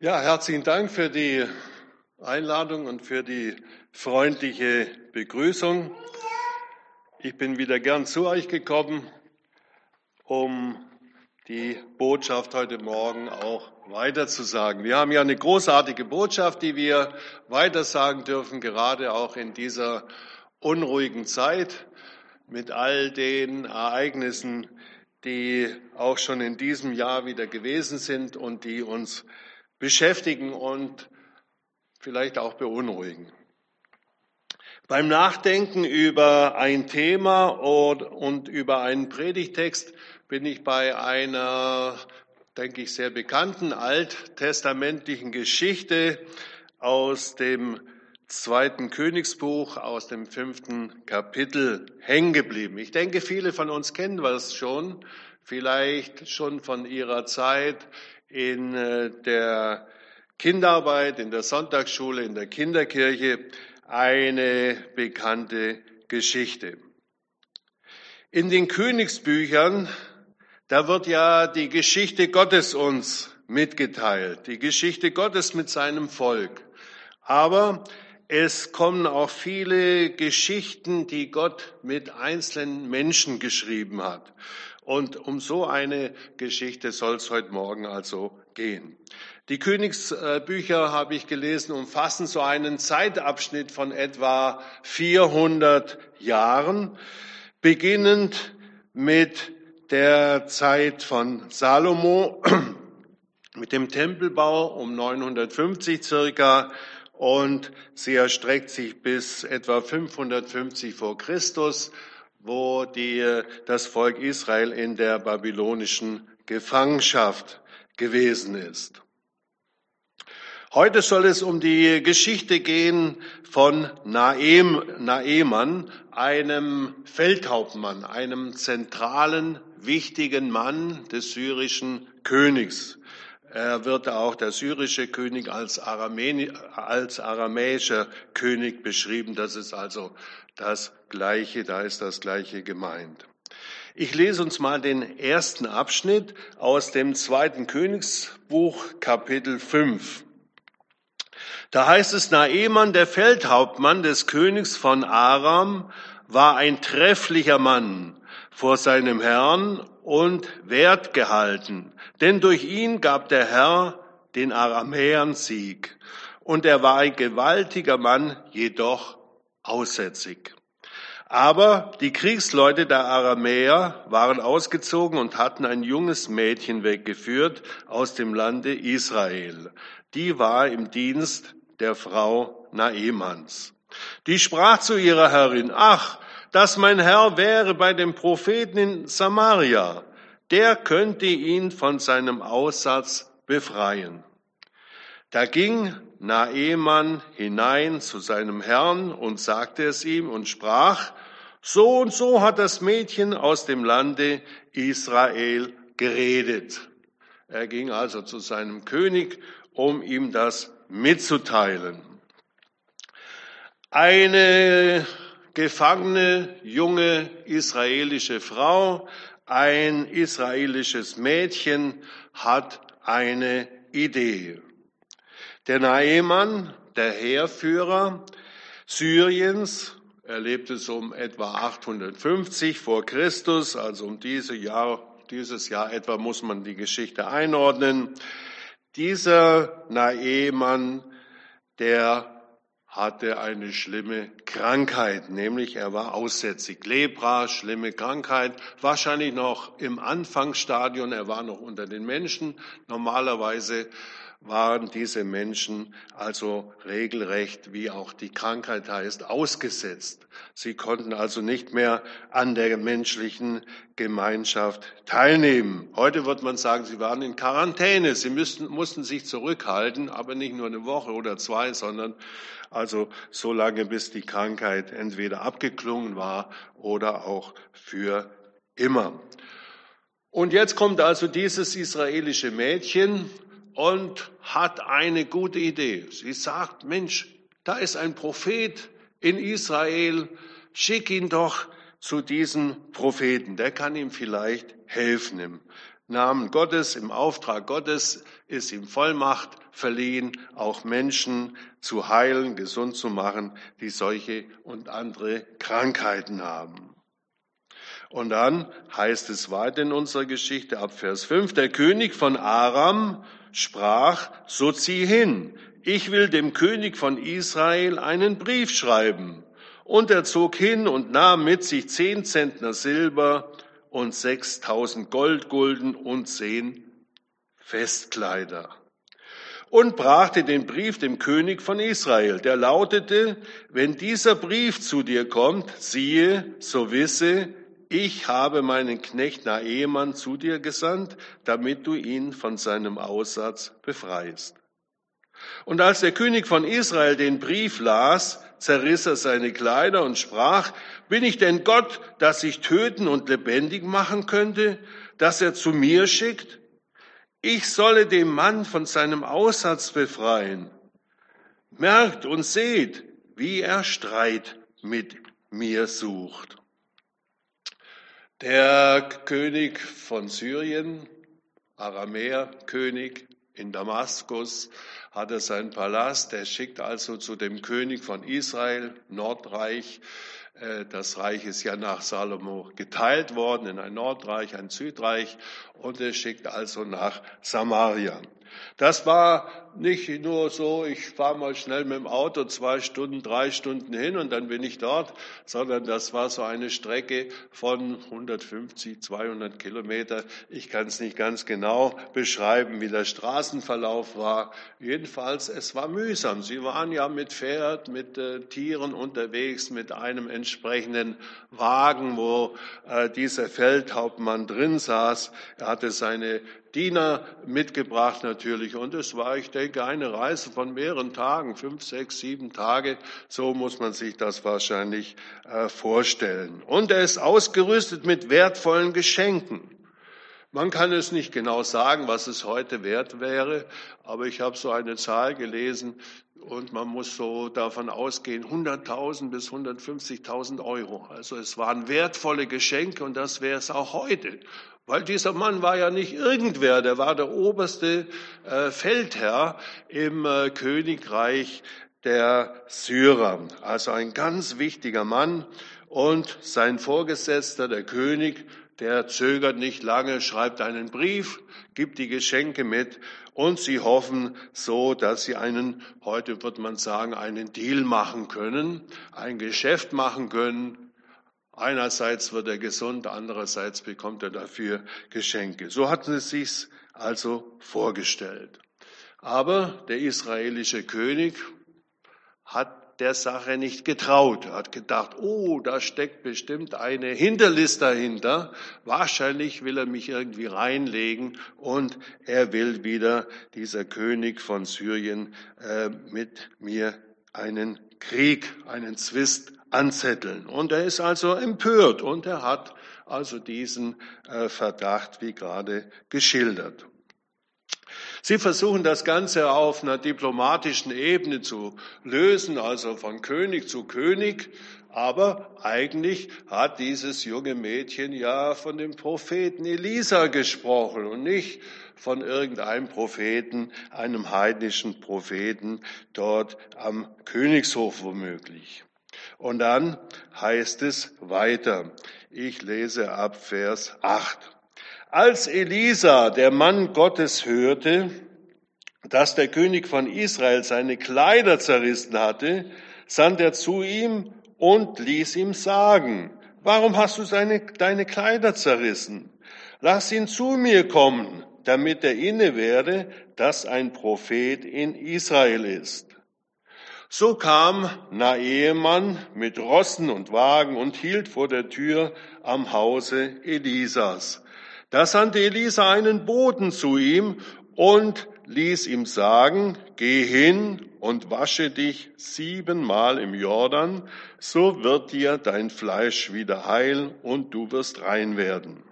Ja, herzlichen Dank für die Einladung und für die freundliche Begrüßung. Ich bin wieder gern zu euch gekommen, um die Botschaft heute Morgen auch weiterzusagen. Wir haben ja eine großartige Botschaft, die wir weitersagen dürfen, gerade auch in dieser unruhigen Zeit mit all den Ereignissen, die auch schon in diesem Jahr wieder gewesen sind und die uns beschäftigen und vielleicht auch beunruhigen. Beim Nachdenken über ein Thema und über einen Predigtext bin ich bei einer, denke ich, sehr bekannten alttestamentlichen Geschichte aus dem zweiten Königsbuch, aus dem fünften Kapitel hängen geblieben. Ich denke, viele von uns kennen das schon, vielleicht schon von ihrer Zeit in äh, der Kinderarbeit, in der Sonntagsschule, in der Kinderkirche eine bekannte Geschichte. In den Königsbüchern, da wird ja die Geschichte Gottes uns mitgeteilt, die Geschichte Gottes mit seinem Volk. Aber es kommen auch viele Geschichten, die Gott mit einzelnen Menschen geschrieben hat. Und um so eine Geschichte soll es heute Morgen also gehen. Die Königsbücher, habe ich gelesen, umfassen so einen Zeitabschnitt von etwa 400 Jahren, beginnend mit der Zeit von Salomo, mit dem Tempelbau um 950 circa und sie erstreckt sich bis etwa 550 vor Christus wo die, das Volk Israel in der babylonischen Gefangenschaft gewesen ist. Heute soll es um die Geschichte gehen von Naem, Naeman, einem Feldhauptmann, einem zentralen, wichtigen Mann des syrischen Königs. Er wird auch der syrische König als, Aramäi, als aramäischer König beschrieben. Das ist also das Gleiche, da ist das Gleiche gemeint. Ich lese uns mal den ersten Abschnitt aus dem zweiten Königsbuch, Kapitel 5. Da heißt es, Naeman, der Feldhauptmann des Königs von Aram, war ein trefflicher Mann vor seinem Herrn und wertgehalten, denn durch ihn gab der Herr den Aramäern Sieg. Und er war ein gewaltiger Mann, jedoch aussätzig. Aber die Kriegsleute der Aramäer waren ausgezogen und hatten ein junges Mädchen weggeführt aus dem Lande Israel. Die war im Dienst der Frau Naemans. Die sprach zu ihrer Herrin, ach, dass mein Herr wäre bei dem Propheten in Samaria, der könnte ihn von seinem Aussatz befreien. Da ging Naeman hinein zu seinem Herrn und sagte es ihm und sprach, so und so hat das Mädchen aus dem Lande Israel geredet. Er ging also zu seinem König, um ihm das mitzuteilen. Eine gefangene junge israelische Frau, ein israelisches Mädchen hat eine Idee. Der Naemann, der Heerführer Syriens, er lebte so um etwa 850 vor Christus, also um diese Jahr, dieses Jahr etwa muss man die Geschichte einordnen. Dieser Naemann, der hatte eine schlimme Krankheit, nämlich er war aussätzig. Lepra, schlimme Krankheit, wahrscheinlich noch im Anfangsstadion, er war noch unter den Menschen. Normalerweise waren diese Menschen also regelrecht, wie auch die Krankheit heißt, ausgesetzt. Sie konnten also nicht mehr an der menschlichen Gemeinschaft teilnehmen. Heute wird man sagen, sie waren in Quarantäne. Sie müssten, mussten sich zurückhalten, aber nicht nur eine Woche oder zwei, sondern also so lange, bis die Krankheit entweder abgeklungen war oder auch für immer. Und jetzt kommt also dieses israelische Mädchen und hat eine gute Idee. Sie sagt, Mensch, da ist ein Prophet in Israel, schick ihn doch zu diesem Propheten, der kann ihm vielleicht helfen. Namen Gottes, im Auftrag Gottes ist ihm Vollmacht verliehen, auch Menschen zu heilen, gesund zu machen, die solche und andere Krankheiten haben. Und dann heißt es weiter in unserer Geschichte ab Vers 5, der König von Aram sprach, so zieh hin, ich will dem König von Israel einen Brief schreiben. Und er zog hin und nahm mit sich zehn Zentner Silber und sechstausend Goldgulden und zehn Festkleider. Und brachte den Brief dem König von Israel. Der lautete, wenn dieser Brief zu dir kommt, siehe, so wisse, ich habe meinen Knecht Naemann zu dir gesandt, damit du ihn von seinem Aussatz befreist. Und als der König von Israel den Brief las, zerriss er seine Kleider und sprach, bin ich denn Gott, dass ich töten und lebendig machen könnte, dass er zu mir schickt? Ich solle den Mann von seinem Aussatz befreien. Merkt und seht, wie er Streit mit mir sucht. Der König von Syrien, Aramäerkönig in Damaskus, hatte seinen Palast. Er schickt also zu dem König von Israel, Nordreich, äh, das Reich ist ja nach Salomo geteilt worden in ein Nordreich, ein Südreich und er schickt also nach Samaria. Das war nicht nur so, ich fahre mal schnell mit dem Auto zwei Stunden, drei Stunden hin und dann bin ich dort, sondern das war so eine Strecke von 150, 200 Kilometer. Ich kann es nicht ganz genau beschreiben, wie der Straßenverlauf war. Jedenfalls, es war mühsam. Sie waren ja mit Pferd, mit äh, Tieren unterwegs, mit einem entsprechenden Wagen, wo äh, dieser Feldhauptmann drin saß. Er hatte seine Diener mitgebracht natürlich. Und es war, ich denke, eine Reise von mehreren Tagen, fünf, sechs, sieben Tage. So muss man sich das wahrscheinlich äh, vorstellen. Und er ist ausgerüstet mit wertvollen Geschenken. Man kann es nicht genau sagen, was es heute wert wäre, aber ich habe so eine Zahl gelesen und man muss so davon ausgehen, 100.000 bis 150.000 Euro. Also es waren wertvolle Geschenke und das wäre es auch heute. Weil dieser Mann war ja nicht irgendwer, der war der oberste äh, Feldherr im äh, Königreich der Syrer. Also ein ganz wichtiger Mann. Und sein Vorgesetzter, der König, der zögert nicht lange, schreibt einen Brief, gibt die Geschenke mit und sie hoffen so, dass sie einen, heute wird man sagen, einen Deal machen können, ein Geschäft machen können, Einerseits wird er gesund, andererseits bekommt er dafür Geschenke. So hatten sie sich also vorgestellt. Aber der israelische König hat der Sache nicht getraut. Er hat gedacht, oh, da steckt bestimmt eine Hinterlist dahinter. Wahrscheinlich will er mich irgendwie reinlegen und er will wieder, dieser König von Syrien, äh, mit mir einen Krieg, einen Zwist anzetteln. Und er ist also empört und er hat also diesen äh, Verdacht wie gerade geschildert. Sie versuchen das Ganze auf einer diplomatischen Ebene zu lösen, also von König zu König. Aber eigentlich hat dieses junge Mädchen ja von dem Propheten Elisa gesprochen und nicht von irgendeinem Propheten, einem heidnischen Propheten dort am Königshof womöglich. Und dann heißt es weiter. Ich lese ab Vers 8. Als Elisa, der Mann Gottes, hörte, dass der König von Israel seine Kleider zerrissen hatte, sandt er zu ihm und ließ ihm sagen, warum hast du seine, deine Kleider zerrissen? Lass ihn zu mir kommen, damit er inne werde, dass ein Prophet in Israel ist. So kam Naemann mit Rossen und Wagen und hielt vor der Tür am Hause Elisas. Da sandte Elisa einen Boten zu ihm und ließ ihm sagen, geh hin und wasche dich siebenmal im Jordan, so wird dir dein Fleisch wieder heil und du wirst rein werden.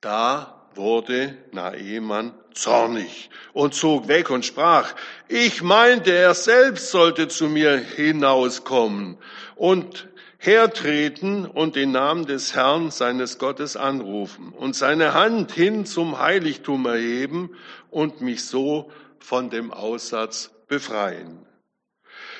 Da wurde Naemann zornig und zog weg und sprach, ich meinte, er selbst sollte zu mir hinauskommen und hertreten und den Namen des Herrn seines Gottes anrufen und seine Hand hin zum Heiligtum erheben und mich so von dem Aussatz befreien.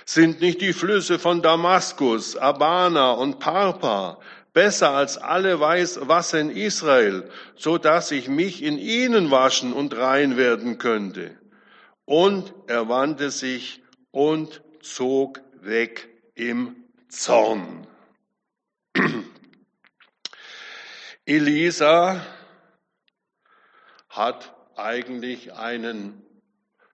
Sind nicht die Flüsse von Damaskus, Abana und Parpa besser als alle Wasser in Israel, so dass ich mich in ihnen waschen und rein werden könnte? Und er wandte sich und zog weg im Zorn. Elisa hat eigentlich einen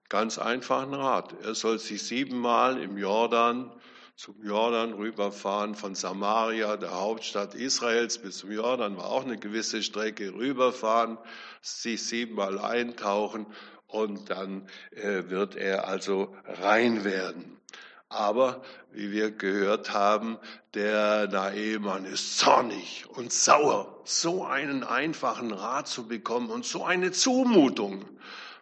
ganz einfachen Rat. Er soll sich siebenmal im Jordan zum Jordan rüberfahren, von Samaria, der Hauptstadt Israels, bis zum Jordan war auch eine gewisse Strecke rüberfahren, sich siebenmal eintauchen und dann äh, wird er also rein werden. Aber wie wir gehört haben, der Naemann ist zornig und sauer, so einen einfachen Rat zu bekommen und so eine Zumutung.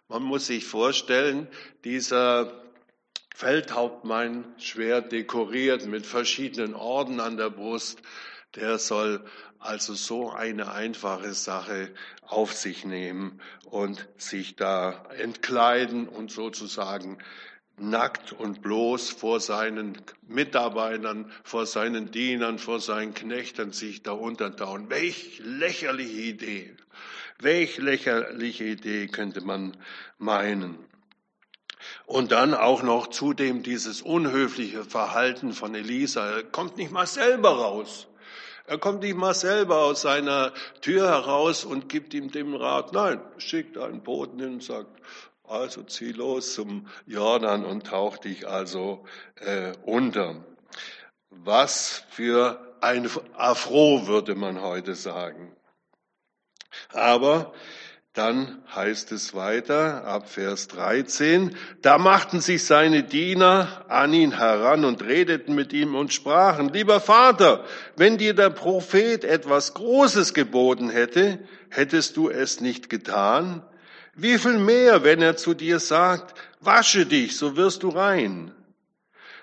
Man muss sich vorstellen, dieser Feldhauptmann, schwer dekoriert mit verschiedenen Orden an der Brust, der soll also so eine einfache Sache auf sich nehmen und sich da entkleiden und sozusagen nackt und bloß vor seinen Mitarbeitern, vor seinen Dienern, vor seinen Knechten sich da untertauen. Welch lächerliche Idee. Welch lächerliche Idee könnte man meinen. Und dann auch noch zudem dieses unhöfliche Verhalten von Elisa. Er kommt nicht mal selber raus. Er kommt nicht mal selber aus seiner Tür heraus und gibt ihm dem Rat. Nein, schickt einen Boten hin und sagt, also zieh los zum Jordan und tauch dich also äh, unter. Was für ein Afro würde man heute sagen. Aber dann heißt es weiter ab Vers 13, da machten sich seine Diener an ihn heran und redeten mit ihm und sprachen, lieber Vater, wenn dir der Prophet etwas Großes geboten hätte, hättest du es nicht getan? Wie viel mehr, wenn er zu dir sagt, wasche dich, so wirst du rein.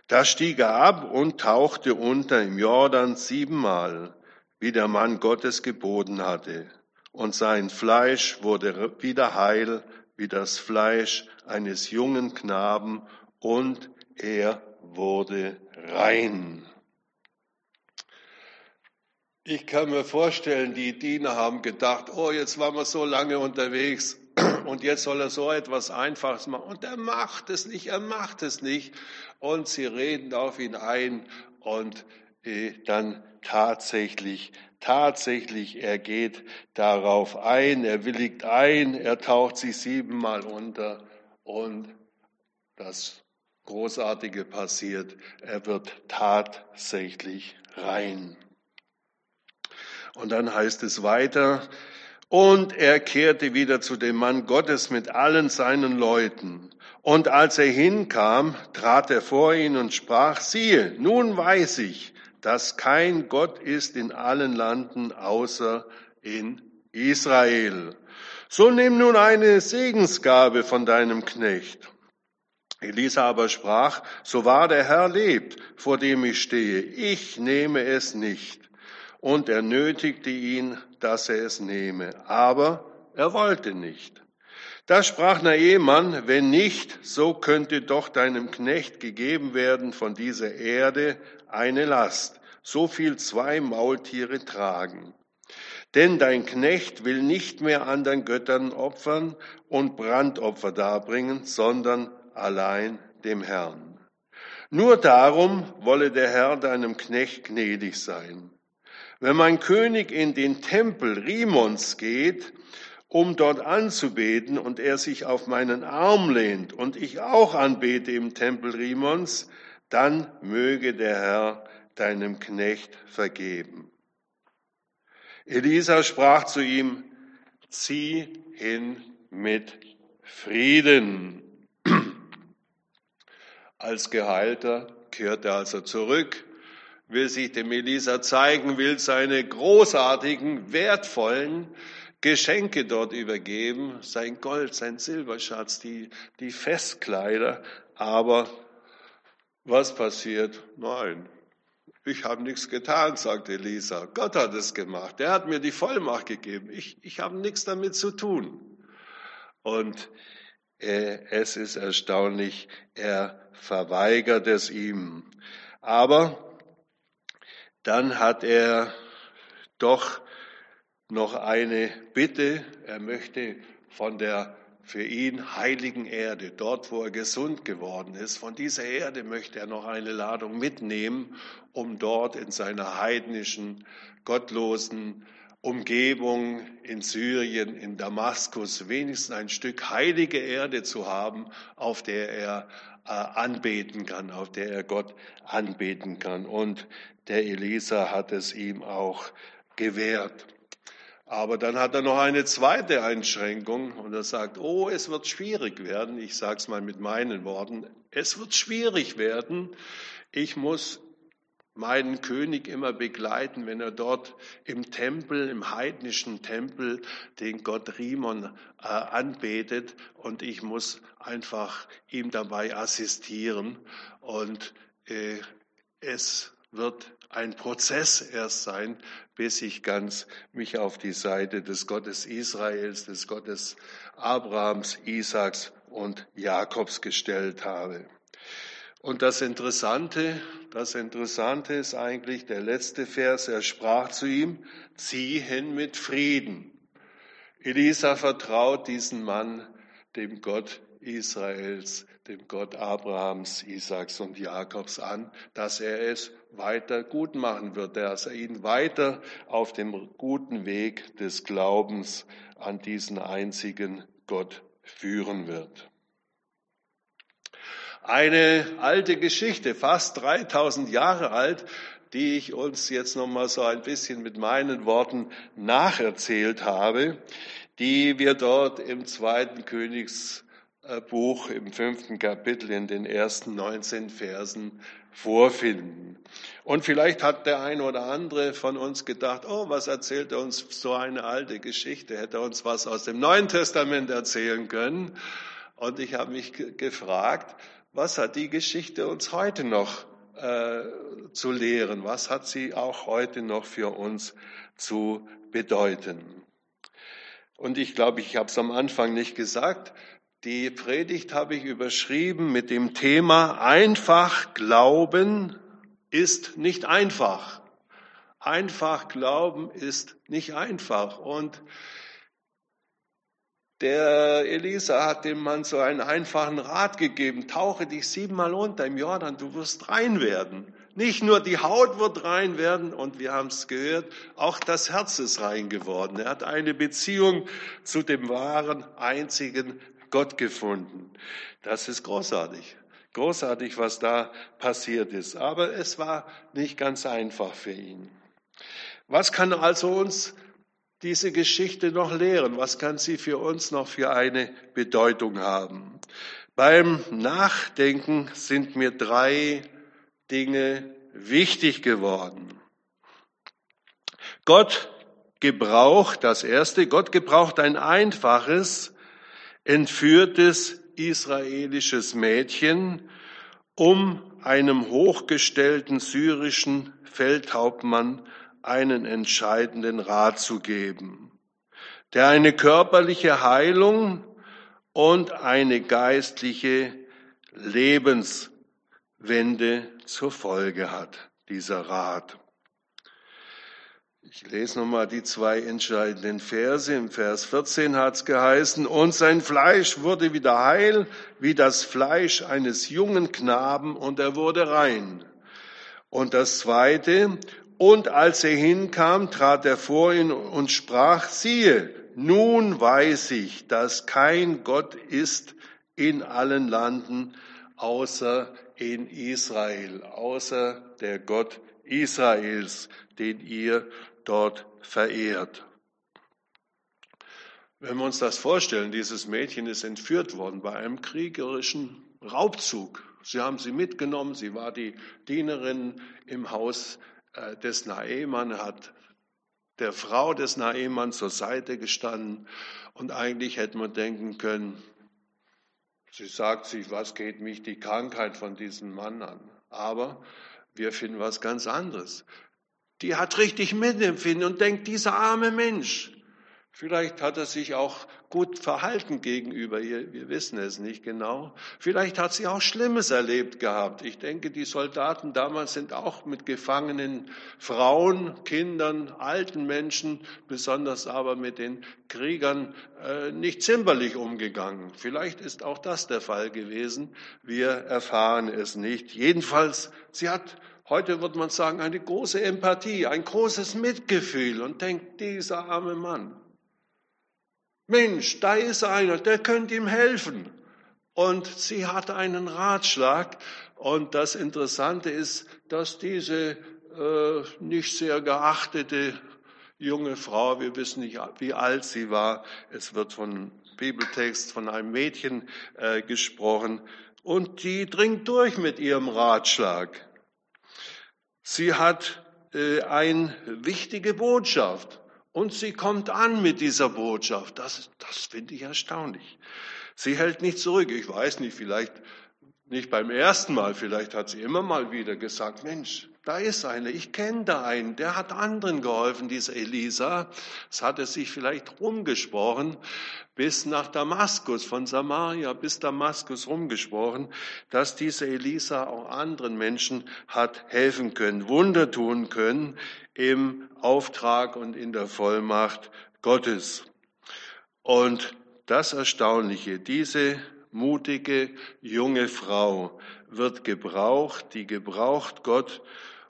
Da stieg er ab und tauchte unter im Jordan siebenmal, wie der Mann Gottes geboten hatte. Und sein Fleisch wurde wieder heil, wie das Fleisch eines jungen Knaben, und er wurde rein. Ich kann mir vorstellen, die Diener haben gedacht, oh, jetzt waren wir so lange unterwegs, und jetzt soll er so etwas Einfaches machen. Und er macht es nicht, er macht es nicht. Und sie reden auf ihn ein und äh, dann tatsächlich, tatsächlich, er geht darauf ein, er willigt ein, er taucht sich siebenmal unter und das Großartige passiert, er wird tatsächlich rein. Und dann heißt es weiter, und er kehrte wieder zu dem Mann Gottes mit allen seinen Leuten. Und als er hinkam, trat er vor ihn und sprach, siehe, nun weiß ich, dass kein Gott ist in allen Landen außer in Israel. So nimm nun eine Segensgabe von deinem Knecht. Elisa aber sprach, so wahr der Herr lebt, vor dem ich stehe, ich nehme es nicht und er nötigte ihn, dass er es nehme. Aber er wollte nicht. Da sprach Naemann, wenn nicht, so könnte doch deinem Knecht gegeben werden von dieser Erde eine Last, so viel zwei Maultiere tragen. Denn dein Knecht will nicht mehr anderen Göttern opfern und Brandopfer darbringen, sondern allein dem Herrn. Nur darum wolle der Herr deinem Knecht gnädig sein. Wenn mein König in den Tempel Rimons geht, um dort anzubeten und er sich auf meinen Arm lehnt und ich auch anbete im Tempel Rimons, dann möge der Herr deinem Knecht vergeben. Elisa sprach zu ihm, zieh hin mit Frieden. Als Geheilter kehrte er also zurück will sich dem Elisa zeigen, will seine großartigen, wertvollen Geschenke dort übergeben, sein Gold, sein Silberschatz, die, die Festkleider. Aber was passiert? Nein, Ich habe nichts getan, sagte Elisa. Gott hat es gemacht. Er hat mir die Vollmacht gegeben. Ich, ich habe nichts damit zu tun. Und äh, es ist erstaunlich, er verweigert es ihm. Aber dann hat er doch noch eine Bitte. Er möchte von der für ihn heiligen Erde, dort wo er gesund geworden ist, von dieser Erde möchte er noch eine Ladung mitnehmen, um dort in seiner heidnischen, gottlosen Umgebung in Syrien, in Damaskus wenigstens ein Stück heilige Erde zu haben, auf der er äh, anbeten kann, auf der er Gott anbeten kann. Und der Elisa hat es ihm auch gewährt. Aber dann hat er noch eine zweite Einschränkung und er sagt, oh, es wird schwierig werden. Ich sage es mal mit meinen Worten. Es wird schwierig werden. Ich muss meinen König immer begleiten, wenn er dort im Tempel, im heidnischen Tempel, den Gott Rimon äh, anbetet und ich muss einfach ihm dabei assistieren und äh, es wird ein Prozess erst sein, bis ich ganz mich auf die Seite des Gottes Israels, des Gottes Abrahams, Isaaks und Jakobs gestellt habe. Und das Interessante, das Interessante ist eigentlich der letzte Vers. Er sprach zu ihm, zieh hin mit Frieden. Elisa vertraut diesen Mann dem Gott Israels, dem Gott Abrahams, Isaaks und Jakobs an, dass er es weiter gut machen wird, dass er ihn weiter auf dem guten Weg des Glaubens an diesen einzigen Gott führen wird. Eine alte Geschichte, fast 3000 Jahre alt, die ich uns jetzt noch mal so ein bisschen mit meinen Worten nacherzählt habe, die wir dort im zweiten Königsbuch im fünften Kapitel in den ersten 19 Versen vorfinden. Und vielleicht hat der eine oder andere von uns gedacht, oh, was erzählt er uns so eine alte Geschichte? Hätte er uns was aus dem Neuen Testament erzählen können? Und ich habe mich gefragt, was hat die Geschichte uns heute noch äh, zu lehren? Was hat sie auch heute noch für uns zu bedeuten? Und ich glaube, ich habe es am Anfang nicht gesagt, die Predigt habe ich überschrieben mit dem Thema Einfach Glauben ist nicht einfach. Einfach Glauben ist nicht einfach. Und der Elisa hat dem Mann so einen einfachen Rat gegeben. Tauche dich siebenmal unter im Jordan, du wirst rein werden. Nicht nur die Haut wird rein werden und wir haben es gehört, auch das Herz ist rein geworden. Er hat eine Beziehung zu dem wahren, einzigen Gott gefunden. Das ist großartig. Großartig, was da passiert ist. Aber es war nicht ganz einfach für ihn. Was kann also uns diese Geschichte noch lehren? Was kann sie für uns noch für eine Bedeutung haben? Beim Nachdenken sind mir drei Dinge wichtig geworden. Gott gebraucht, das erste, Gott gebraucht ein einfaches, entführtes israelisches Mädchen, um einem hochgestellten syrischen Feldhauptmann einen entscheidenden Rat zu geben, der eine körperliche Heilung und eine geistliche Lebenswende zur Folge hat, dieser Rat. Ich lese nochmal die zwei entscheidenden Verse. Im Vers 14 hat es geheißen, und sein Fleisch wurde wieder heil, wie das Fleisch eines jungen Knaben, und er wurde rein. Und das zweite, und als er hinkam, trat er vor ihn und sprach, siehe, nun weiß ich, dass kein Gott ist in allen Landen, außer in Israel, außer der Gott Israels, den ihr dort verehrt. Wenn wir uns das vorstellen, dieses Mädchen ist entführt worden bei einem kriegerischen Raubzug. Sie haben sie mitgenommen, sie war die Dienerin im Haus äh, des Naemann, hat der Frau des Naemann zur Seite gestanden und eigentlich hätte man denken können, sie sagt sich, was geht mich die Krankheit von diesem Mann an? Aber Wir finden was ganz anderes. Die hat richtig Mitempfinden und denkt, dieser arme Mensch, Vielleicht hat er sich auch gut verhalten gegenüber ihr. Wir wissen es nicht genau. Vielleicht hat sie auch Schlimmes erlebt gehabt. Ich denke, die Soldaten damals sind auch mit gefangenen Frauen, Kindern, alten Menschen, besonders aber mit den Kriegern äh, nicht zimperlich umgegangen. Vielleicht ist auch das der Fall gewesen. Wir erfahren es nicht. Jedenfalls, sie hat Heute würde man sagen, eine große Empathie, ein großes Mitgefühl und denkt, dieser arme Mann, Mensch, da ist einer, der könnte ihm helfen. Und sie hat einen Ratschlag. Und das Interessante ist, dass diese äh, nicht sehr geachtete junge Frau, wir wissen nicht, wie alt sie war, es wird von Bibeltext von einem Mädchen äh, gesprochen, und die dringt durch mit ihrem Ratschlag. Sie hat äh, eine wichtige Botschaft. Und sie kommt an mit dieser Botschaft. Das, das finde ich erstaunlich. Sie hält nicht zurück. Ich weiß nicht, vielleicht nicht beim ersten Mal, vielleicht hat sie immer mal wieder gesagt, Mensch, da ist einer, ich kenne da einen, der hat anderen geholfen, dieser Elisa. Es hatte sich vielleicht rumgesprochen, bis nach Damaskus, von Samaria bis Damaskus rumgesprochen, dass diese Elisa auch anderen Menschen hat helfen können, Wunder tun können im Auftrag und in der Vollmacht Gottes. Und das Erstaunliche, diese mutige junge Frau wird gebraucht, die gebraucht Gott,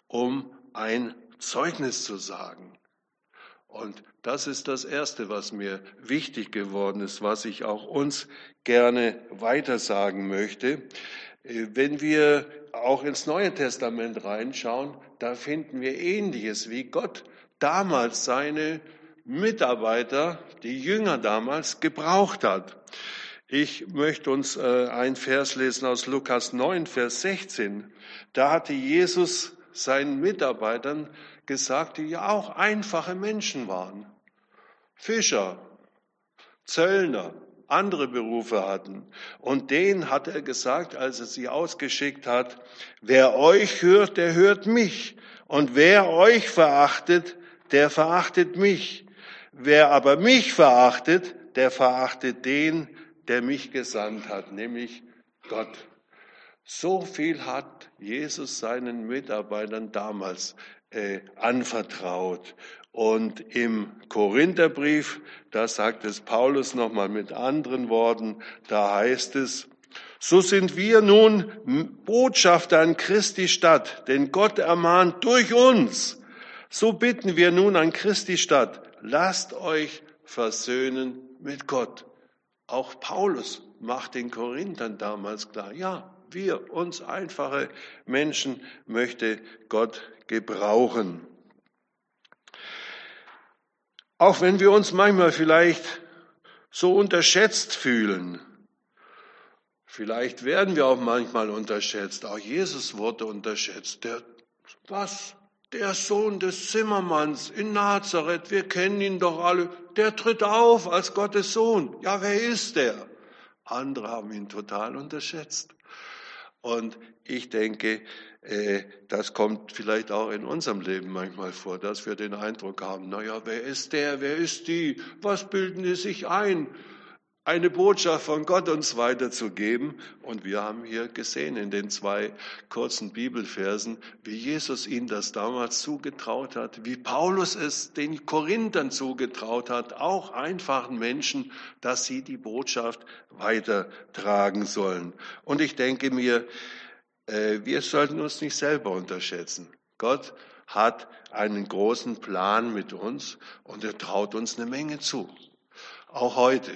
um ein Zeugnis zu sagen. Und das ist das Erste, was mir wichtig geworden ist, was ich auch uns gerne weitersagen möchte. Wenn wir auch ins Neue Testament reinschauen, da finden wir Ähnliches, wie Gott damals seine Mitarbeiter, die Jünger damals, gebraucht hat. Ich möchte uns äh, ein Vers lesen aus Lukas 9, Vers 16. Da hatte Jesus seinen Mitarbeitern gesagt, die ja auch einfache Menschen waren. Fischer, Zöllner, andere Berufe hatten. Und denen hat er gesagt, als er sie ausgeschickt hat, wer euch hört, der hört mich. Und wer euch verachtet, der verachtet mich. Wer aber mich verachtet, der verachtet den, der mich gesandt hat, nämlich Gott. So viel hat Jesus seinen Mitarbeitern damals äh, anvertraut. Und im Korintherbrief, da sagt es Paulus nochmal mit anderen Worten, da heißt es, so sind wir nun Botschafter an Christi Stadt, denn Gott ermahnt durch uns. So bitten wir nun an Christi Stadt, lasst euch versöhnen mit Gott. Auch Paulus macht den Korinthern damals klar, ja, wir, uns einfache Menschen, möchte Gott gebrauchen. Auch wenn wir uns manchmal vielleicht so unterschätzt fühlen, vielleicht werden wir auch manchmal unterschätzt, auch Jesus wurde unterschätzt. Der, was? Der Sohn des Zimmermanns in Nazareth, wir kennen ihn doch alle, der tritt auf als Gottes Sohn. Ja, wer ist der? Andere haben ihn total unterschätzt. Und ich denke, äh, das kommt vielleicht auch in unserem Leben manchmal vor, dass wir den Eindruck haben, naja, wer ist der, wer ist die, was bilden die sich ein? Eine Botschaft von Gott uns weiterzugeben. Und wir haben hier gesehen in den zwei kurzen Bibelversen, wie Jesus ihnen das damals zugetraut hat, wie Paulus es den Korinthern zugetraut hat, auch einfachen Menschen, dass sie die Botschaft weitertragen sollen. Und ich denke mir, äh, wir sollten uns nicht selber unterschätzen. Gott hat einen großen Plan mit uns und er traut uns eine Menge zu. Auch heute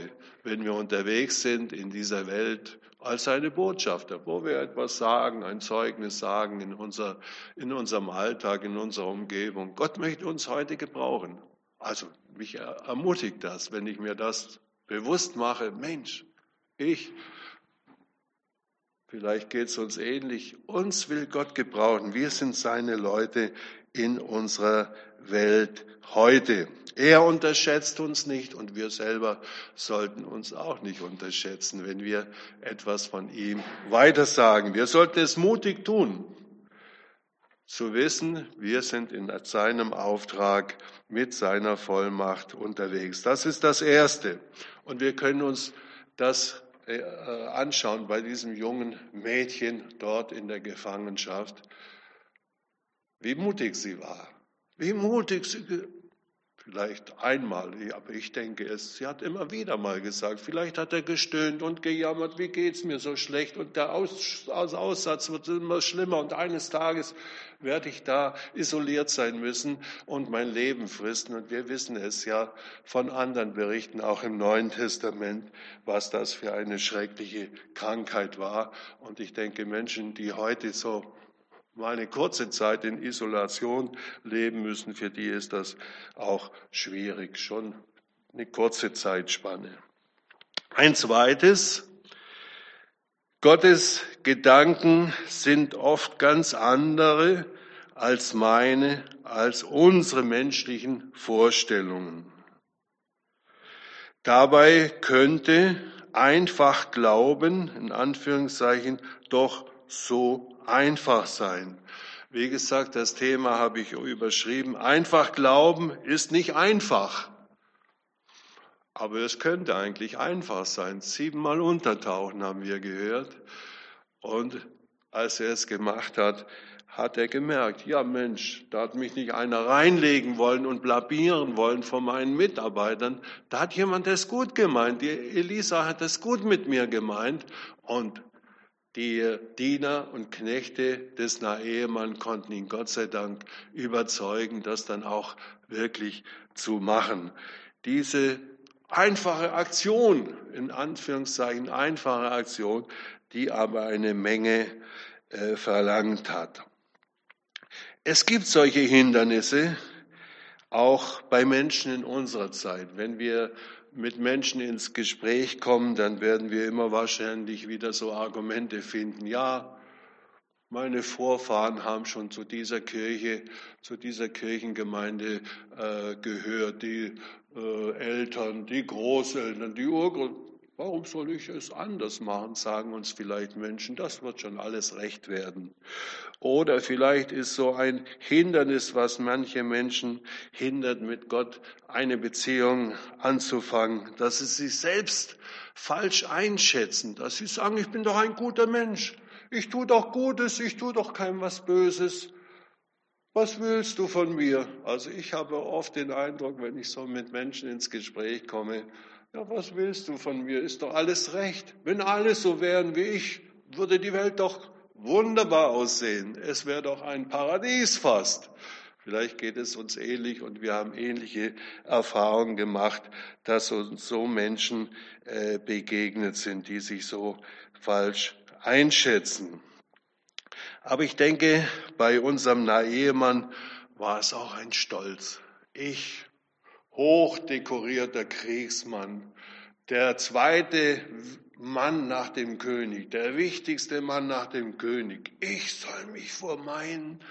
wenn wir unterwegs sind in dieser Welt als seine Botschafter, wo wir etwas sagen, ein Zeugnis sagen in, unser, in unserem Alltag, in unserer Umgebung. Gott möchte uns heute gebrauchen. Also mich ermutigt das, wenn ich mir das bewusst mache. Mensch, ich, vielleicht geht es uns ähnlich, uns will Gott gebrauchen. Wir sind seine Leute in unserer Welt heute. Er unterschätzt uns nicht und wir selber sollten uns auch nicht unterschätzen, wenn wir etwas von ihm weitersagen. Wir sollten es mutig tun. zu wissen, wir sind in seinem Auftrag mit seiner Vollmacht unterwegs. Das ist das Erste. Und wir können uns das äh, anschauen bei diesem jungen Mädchen dort in der Gefangenschaft, wie mutig sie war, wie mutig sie Vielleicht einmal, aber ich denke es. Sie hat immer wieder mal gesagt, vielleicht hat er gestöhnt und gejammert, wie geht's mir so schlecht und der Aus, Aussatz wird immer schlimmer und eines Tages werde ich da isoliert sein müssen und mein Leben fristen. Und wir wissen es ja von anderen Berichten, auch im Neuen Testament, was das für eine schreckliche Krankheit war. Und ich denke, Menschen, die heute so mal eine kurze Zeit in Isolation leben müssen, für die ist das auch schwierig, schon eine kurze Zeitspanne. Ein zweites, Gottes Gedanken sind oft ganz andere als meine, als unsere menschlichen Vorstellungen. Dabei könnte einfach Glauben, in Anführungszeichen, doch so einfach sein. Wie gesagt, das Thema habe ich überschrieben. Einfach glauben ist nicht einfach. Aber es könnte eigentlich einfach sein. Siebenmal untertauchen haben wir gehört. Und als er es gemacht hat, hat er gemerkt, ja Mensch, da hat mich nicht einer reinlegen wollen und blabieren wollen von meinen Mitarbeitern. Da hat jemand es gut gemeint. Die Elisa hat es gut mit mir gemeint. Und die Diener und Knechte des Naehemann konnten ihn Gott sei Dank überzeugen, das dann auch wirklich zu machen. Diese einfache Aktion, in Anführungszeichen einfache Aktion, die aber eine Menge äh, verlangt hat. Es gibt solche Hindernisse auch bei Menschen in unserer Zeit. Wenn wir mit Menschen ins Gespräch kommen, dann werden wir immer wahrscheinlich wieder so Argumente finden. Ja, meine Vorfahren haben schon zu dieser Kirche, zu dieser Kirchengemeinde äh, gehört, die äh, Eltern, die Großeltern, die Urgroßeltern. Warum soll ich es anders machen, sagen uns vielleicht Menschen, das wird schon alles recht werden. Oder vielleicht ist so ein Hindernis, was manche Menschen hindert, mit Gott eine Beziehung anzufangen, dass sie sich selbst falsch einschätzen, dass sie sagen, ich bin doch ein guter Mensch, ich tue doch Gutes, ich tue doch keinem was Böses. Was willst du von mir? Also ich habe oft den Eindruck, wenn ich so mit Menschen ins Gespräch komme, ja, was willst du von mir? Ist doch alles recht. Wenn alle so wären wie ich, würde die Welt doch wunderbar aussehen. Es wäre doch ein Paradies fast. Vielleicht geht es uns ähnlich und wir haben ähnliche Erfahrungen gemacht, dass uns so Menschen äh, begegnet sind, die sich so falsch einschätzen. Aber ich denke, bei unserem Nahemann war es auch ein Stolz. Ich hochdekorierter Kriegsmann, der zweite Mann nach dem König, der wichtigste Mann nach dem König. Ich soll mich vor meinen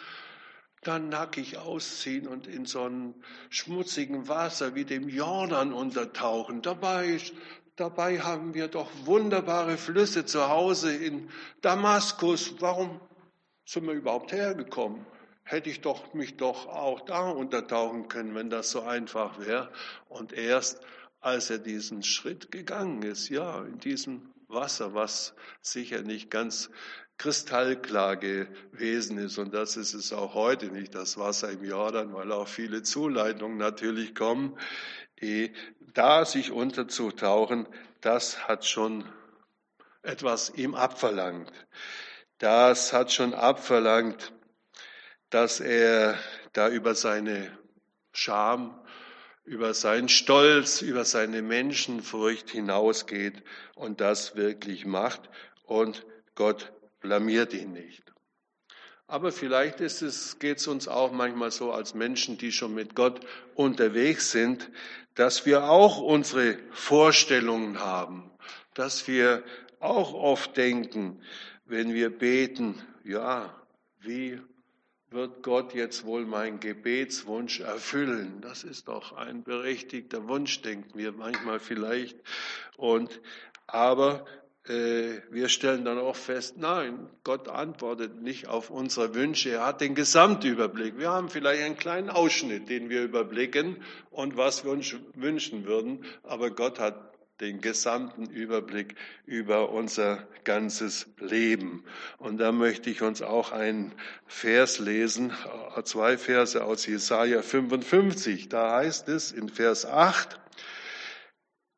dann nackig ausziehen und in so einem schmutzigen Wasser wie dem Jordan untertauchen. Dabei, dabei haben wir doch wunderbare Flüsse zu Hause in Damaskus. Warum sind wir überhaupt hergekommen? Hätte ich doch mich doch auch da untertauchen können, wenn das so einfach wäre. Und erst als er diesen Schritt gegangen ist, ja, in diesem Wasser, was sicher nicht ganz kristallklar gewesen ist. Und das ist es auch heute nicht, das Wasser im Jordan, weil auch viele Zuleitungen natürlich kommen. Da sich unterzutauchen, das hat schon etwas ihm abverlangt. Das hat schon abverlangt, dass er da über seine Scham, über seinen Stolz, über seine Menschenfurcht hinausgeht und das wirklich macht und Gott blamiert ihn nicht. Aber vielleicht geht es uns auch manchmal so als Menschen, die schon mit Gott unterwegs sind, dass wir auch unsere Vorstellungen haben, dass wir auch oft denken, wenn wir beten, ja, wie wird Gott jetzt wohl meinen Gebetswunsch erfüllen? Das ist doch ein berechtigter Wunsch, denken wir manchmal vielleicht. Und, aber äh, wir stellen dann auch fest, nein, Gott antwortet nicht auf unsere Wünsche. Er hat den Gesamtüberblick. Wir haben vielleicht einen kleinen Ausschnitt, den wir überblicken und was wir uns wünschen würden. Aber Gott hat den gesamten Überblick über unser ganzes Leben. Und da möchte ich uns auch einen Vers lesen, zwei Verse aus Jesaja 55. Da heißt es in Vers 8,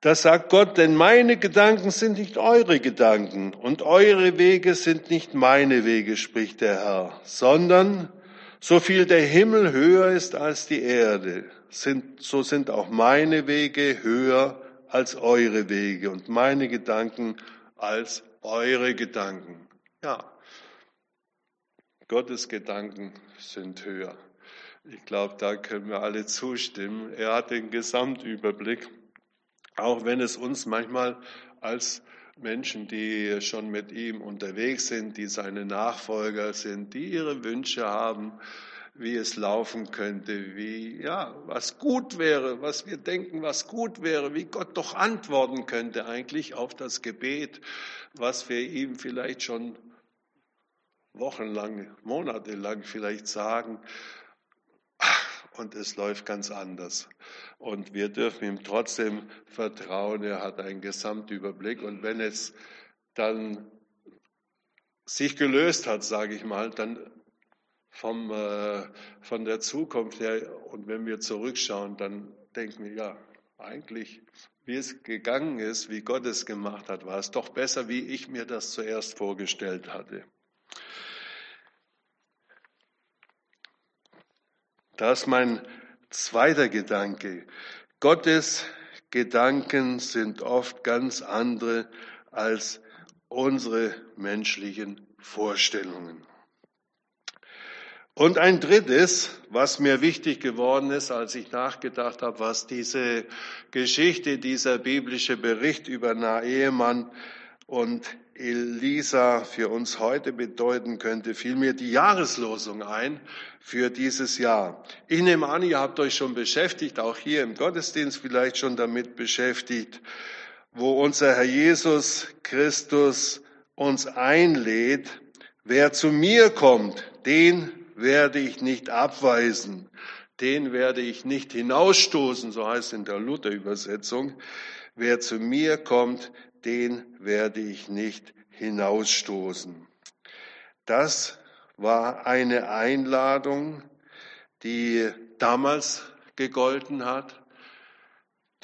das sagt Gott, denn meine Gedanken sind nicht eure Gedanken und eure Wege sind nicht meine Wege, spricht der Herr, sondern so viel der Himmel höher ist als die Erde, sind, so sind auch meine Wege höher als eure Wege und meine Gedanken als eure Gedanken. Ja, Gottes Gedanken sind höher. Ich glaube, da können wir alle zustimmen. Er hat den Gesamtüberblick, auch wenn es uns manchmal als Menschen, die schon mit ihm unterwegs sind, die seine Nachfolger sind, die ihre Wünsche haben, wie es laufen könnte, wie, ja, was gut wäre, was wir denken, was gut wäre, wie Gott doch antworten könnte eigentlich auf das Gebet, was wir ihm vielleicht schon wochenlang, monatelang vielleicht sagen. Und es läuft ganz anders. Und wir dürfen ihm trotzdem vertrauen. Er hat einen Gesamtüberblick. Und wenn es dann sich gelöst hat, sage ich mal, dann vom, äh, von der Zukunft her. Und wenn wir zurückschauen, dann denken wir, ja, eigentlich, wie es gegangen ist, wie Gott es gemacht hat, war es doch besser, wie ich mir das zuerst vorgestellt hatte. Das ist mein zweiter Gedanke. Gottes Gedanken sind oft ganz andere als unsere menschlichen Vorstellungen. Und ein drittes, was mir wichtig geworden ist, als ich nachgedacht habe, was diese Geschichte, dieser biblische Bericht über Naemann und Elisa für uns heute bedeuten könnte, fiel mir die Jahreslosung ein für dieses Jahr. Ich nehme an, ihr habt euch schon beschäftigt, auch hier im Gottesdienst vielleicht schon damit beschäftigt, wo unser Herr Jesus Christus uns einlädt, wer zu mir kommt, den werde ich nicht abweisen, den werde ich nicht hinausstoßen, so heißt es in der Luther-Übersetzung. Wer zu mir kommt, den werde ich nicht hinausstoßen. Das war eine Einladung, die damals gegolten hat.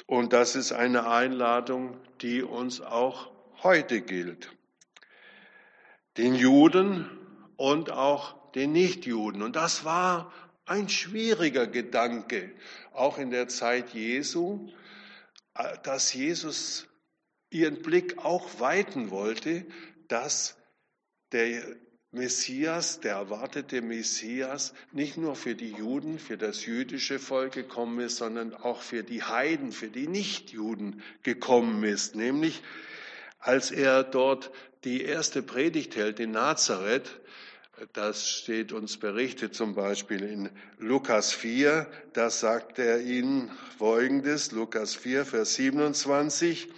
Und das ist eine Einladung, die uns auch heute gilt. Den Juden und auch den Nichtjuden. Und das war ein schwieriger Gedanke, auch in der Zeit Jesu, äh, dass Jesus ihren Blick auch weiten wollte, dass der Messias, der erwartete Messias, nicht nur für die Juden, für das jüdische Volk gekommen ist, sondern auch für die Heiden, für die Nichtjuden gekommen ist. Nämlich, als er dort die erste Predigt hält in Nazareth, das steht uns berichtet zum Beispiel in Lukas 4. Da sagt er ihnen Folgendes, Lukas 4, Vers 27.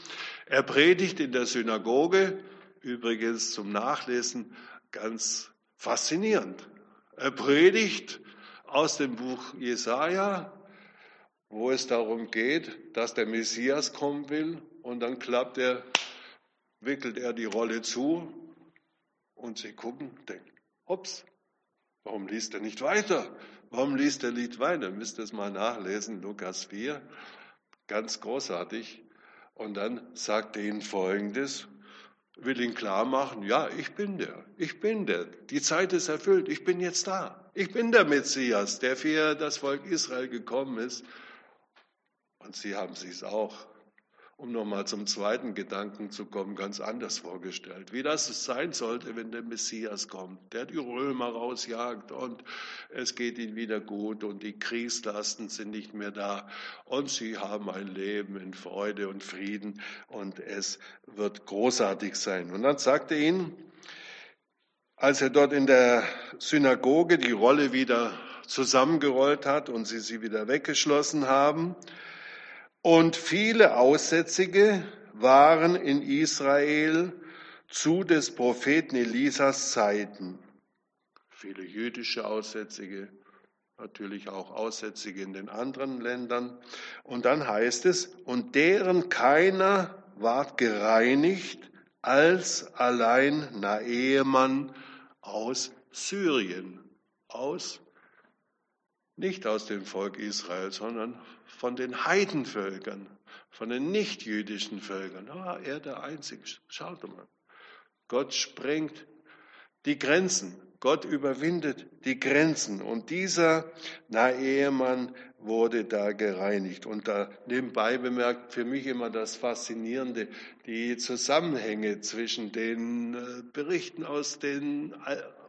Er predigt in der Synagoge, übrigens zum Nachlesen ganz faszinierend. Er predigt aus dem Buch Jesaja, wo es darum geht, dass der Messias kommen will und dann klappt er, wickelt er die Rolle zu und sie gucken, denken, Ups, warum liest er nicht weiter? Warum liest er nicht weiter? Müsst ihr es mal nachlesen, Lukas 4, ganz großartig. Und dann sagt er ihnen Folgendes, will ihn klar machen, ja, ich bin der, ich bin der, die Zeit ist erfüllt, ich bin jetzt da. Ich bin der Messias, der für das Volk Israel gekommen ist. Und sie haben sich auch um nochmal zum zweiten Gedanken zu kommen, ganz anders vorgestellt. Wie das sein sollte, wenn der Messias kommt, der die Römer rausjagt und es geht ihnen wieder gut und die Kriegslasten sind nicht mehr da und sie haben ein Leben in Freude und Frieden und es wird großartig sein. Und dann sagte ihnen, als er dort in der Synagoge die Rolle wieder zusammengerollt hat und sie sie wieder weggeschlossen haben, und viele Aussätzige waren in Israel zu des Propheten Elisas Zeiten. Viele jüdische Aussätzige, natürlich auch Aussätzige in den anderen Ländern. Und dann heißt es, und deren keiner ward gereinigt, als allein Naemann aus Syrien, aus nicht aus dem Volk Israel, sondern von den Heidenvölkern, von den nichtjüdischen Völkern. Da war er der Einzige. Schaut mal. Gott sprengt die Grenzen. Gott überwindet die Grenzen. Und dieser Naemann wurde da gereinigt. Und da nebenbei bemerkt für mich immer das Faszinierende, die Zusammenhänge zwischen den äh, Berichten aus den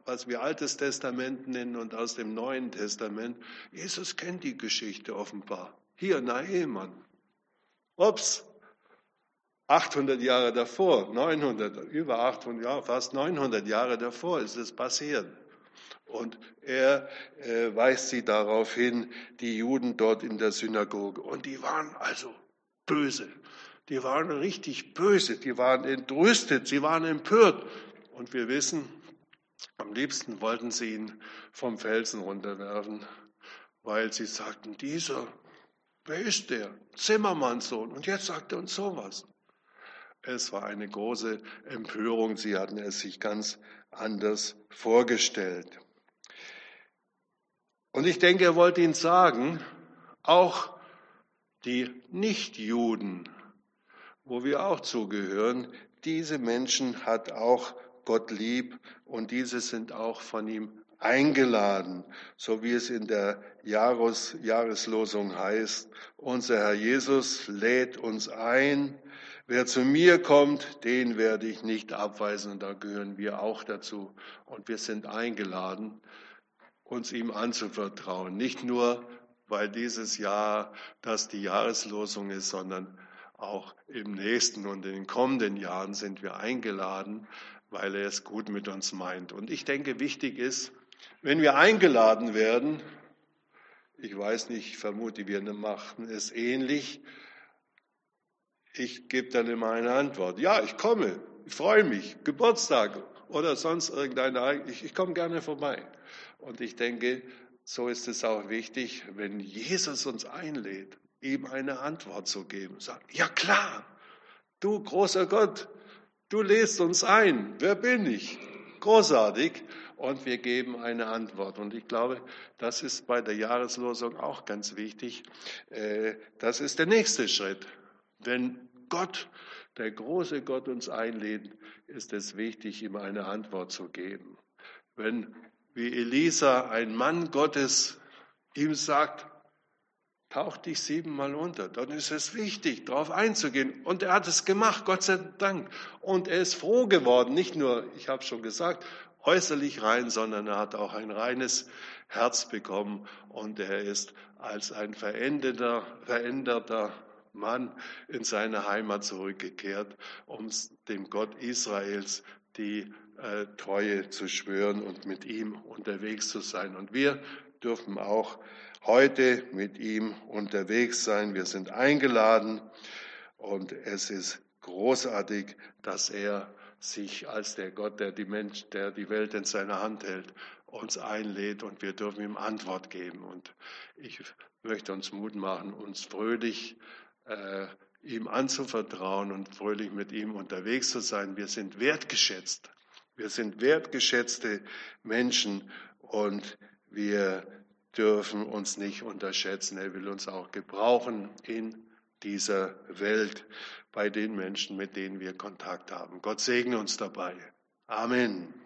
was wir Altes Testament nennen und aus dem Neuen Testament. Jesus kennt die Geschichte offenbar. Hier, Naemann. Ups, 800 Jahre davor, 900, über 800 Jahre, fast 900 Jahre davor ist es passiert. Und er äh, weist sie darauf hin, die Juden dort in der Synagoge. Und die waren also böse. Die waren richtig böse. Die waren entrüstet. Sie waren empört. Und wir wissen, am liebsten wollten sie ihn vom Felsen runterwerfen, weil sie sagten, dieser, wer ist der? Zimmermannssohn. Und jetzt sagt er uns sowas. Es war eine große Empörung. Sie hatten es sich ganz anders vorgestellt. Und ich denke, er wollte ihnen sagen, auch die Nichtjuden, wo wir auch zugehören, diese Menschen hat auch Gott lieb und diese sind auch von ihm eingeladen, so wie es in der Jahres Jahreslosung heißt. Unser Herr Jesus lädt uns ein. Wer zu mir kommt, den werde ich nicht abweisen. Und da gehören wir auch dazu. Und wir sind eingeladen, uns ihm anzuvertrauen. Nicht nur, weil dieses Jahr das die Jahreslosung ist, sondern auch im nächsten und in den kommenden Jahren sind wir eingeladen, weil er es gut mit uns meint. Und ich denke, wichtig ist, wenn wir eingeladen werden, ich weiß nicht, ich vermute, wir machen es ähnlich, ich gebe dann immer eine Antwort. Ja, ich komme, ich freue mich, Geburtstag oder sonst irgendeine, ich, ich komme gerne vorbei. Und ich denke, so ist es auch wichtig, wenn Jesus uns einlädt, ihm eine Antwort zu geben. Sagt, ja klar, du großer Gott, Du lädst uns ein. Wer bin ich? Großartig. Und wir geben eine Antwort. Und ich glaube, das ist bei der Jahreslosung auch ganz wichtig. Äh, das ist der nächste Schritt. Wenn Gott, der große Gott uns einlädt, ist es wichtig, ihm eine Antwort zu geben. Wenn, wie Elisa, ein Mann Gottes, ihm sagt, tauch dich siebenmal unter. Dann ist es wichtig, darauf einzugehen. Und er hat es gemacht, Gott sei Dank. Und er ist froh geworden, nicht nur, ich habe schon gesagt, äußerlich rein, sondern er hat auch ein reines Herz bekommen. Und er ist als ein veränderter, veränderter Mann in seine Heimat zurückgekehrt, um dem Gott Israels die äh, Treue zu schwören und mit ihm unterwegs zu sein. Und wir dürfen auch heute mit ihm unterwegs sein. Wir sind eingeladen und es ist großartig, dass er sich als der Gott, der die, Mensch, der die Welt in seiner Hand hält, uns einlädt und wir dürfen ihm Antwort geben. Und ich möchte uns Mut machen, uns fröhlich äh, ihm anzuvertrauen und fröhlich mit ihm unterwegs zu sein. Wir sind wertgeschätzt. Wir sind wertgeschätzte Menschen und wir dürfen uns nicht unterschätzen. Er will uns auch gebrauchen in dieser Welt bei den Menschen, mit denen wir Kontakt haben. Gott segne uns dabei. Amen.